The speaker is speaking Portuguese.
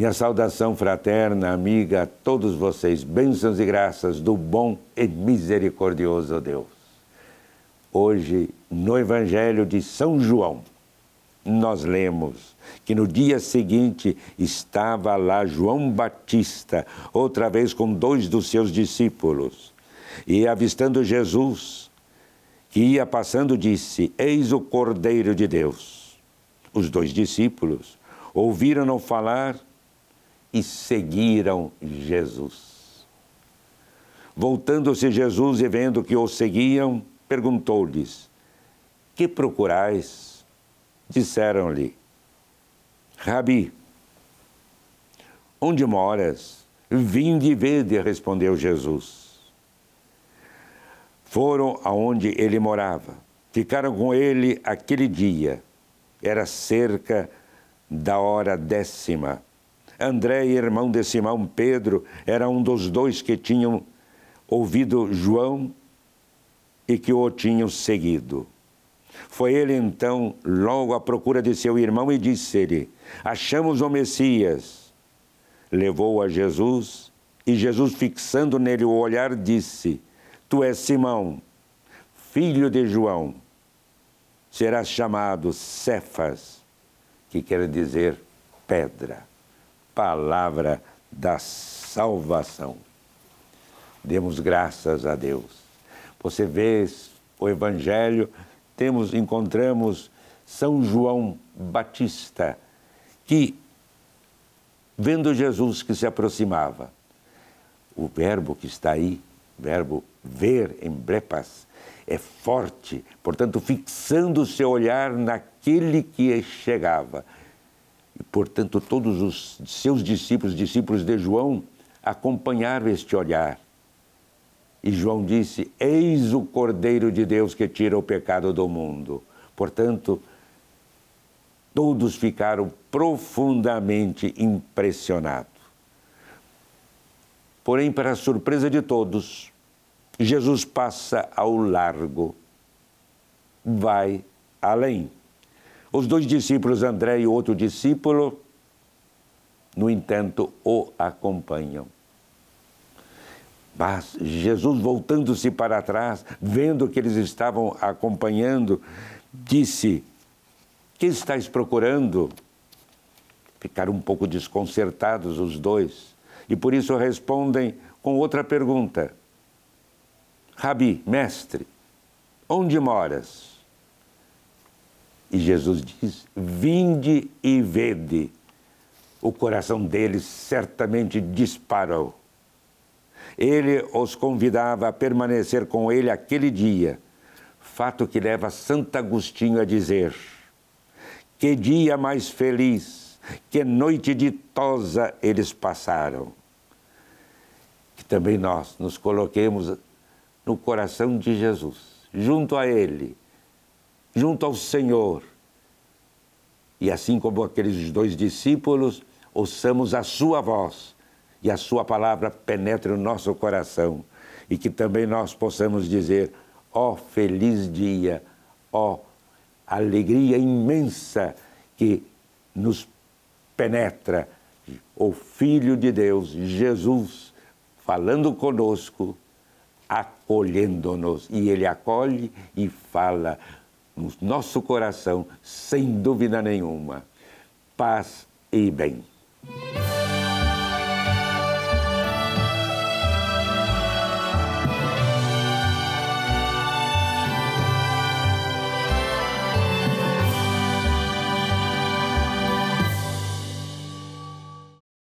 Minha saudação fraterna, amiga, a todos vocês, bênçãos e graças do bom e misericordioso Deus. Hoje, no Evangelho de São João, nós lemos que no dia seguinte estava lá João Batista, outra vez com dois dos seus discípulos, e avistando Jesus, que ia passando, disse: Eis o Cordeiro de Deus. Os dois discípulos ouviram-no falar e seguiram Jesus. Voltando-se Jesus e vendo que o seguiam, perguntou-lhes: Que procurais? Disseram-lhe: Rabi, onde moras? Vinde e vede, respondeu Jesus. Foram aonde ele morava. Ficaram com ele aquele dia. Era cerca da hora décima André, irmão de Simão Pedro, era um dos dois que tinham ouvido João e que o tinham seguido. Foi ele então logo à procura de seu irmão e disse-lhe: Achamos o Messias. Levou a Jesus e Jesus, fixando nele o olhar, disse: Tu és Simão, filho de João. Serás chamado Cefas, que quer dizer pedra palavra da salvação. Demos graças a Deus. Você vê o Evangelho, temos, encontramos São João Batista, que, vendo Jesus que se aproximava, o verbo que está aí, verbo ver em brepas, é forte, portanto, fixando o seu olhar naquele que chegava portanto, todos os seus discípulos, discípulos de João, acompanharam este olhar. E João disse: Eis o Cordeiro de Deus que tira o pecado do mundo. Portanto, todos ficaram profundamente impressionados. Porém, para a surpresa de todos, Jesus passa ao largo, vai além. Os dois discípulos, André e outro discípulo, no entanto, o acompanham. Mas Jesus, voltando-se para trás, vendo que eles estavam acompanhando, disse: Que estáis procurando? Ficaram um pouco desconcertados os dois e por isso respondem com outra pergunta: Rabi, mestre, onde moras? E Jesus diz: Vinde e vede. O coração deles certamente disparou. Ele os convidava a permanecer com ele aquele dia, fato que leva Santo Agostinho a dizer: Que dia mais feliz, que noite ditosa eles passaram. Que também nós nos coloquemos no coração de Jesus, junto a Ele, junto ao Senhor. E assim como aqueles dois discípulos, ouçamos a sua voz e a sua palavra penetre no nosso coração e que também nós possamos dizer: ó oh, feliz dia, ó oh, alegria imensa que nos penetra, o Filho de Deus, Jesus, falando conosco, acolhendo-nos. E Ele acolhe e fala no nosso coração, sem dúvida nenhuma. Paz e bem.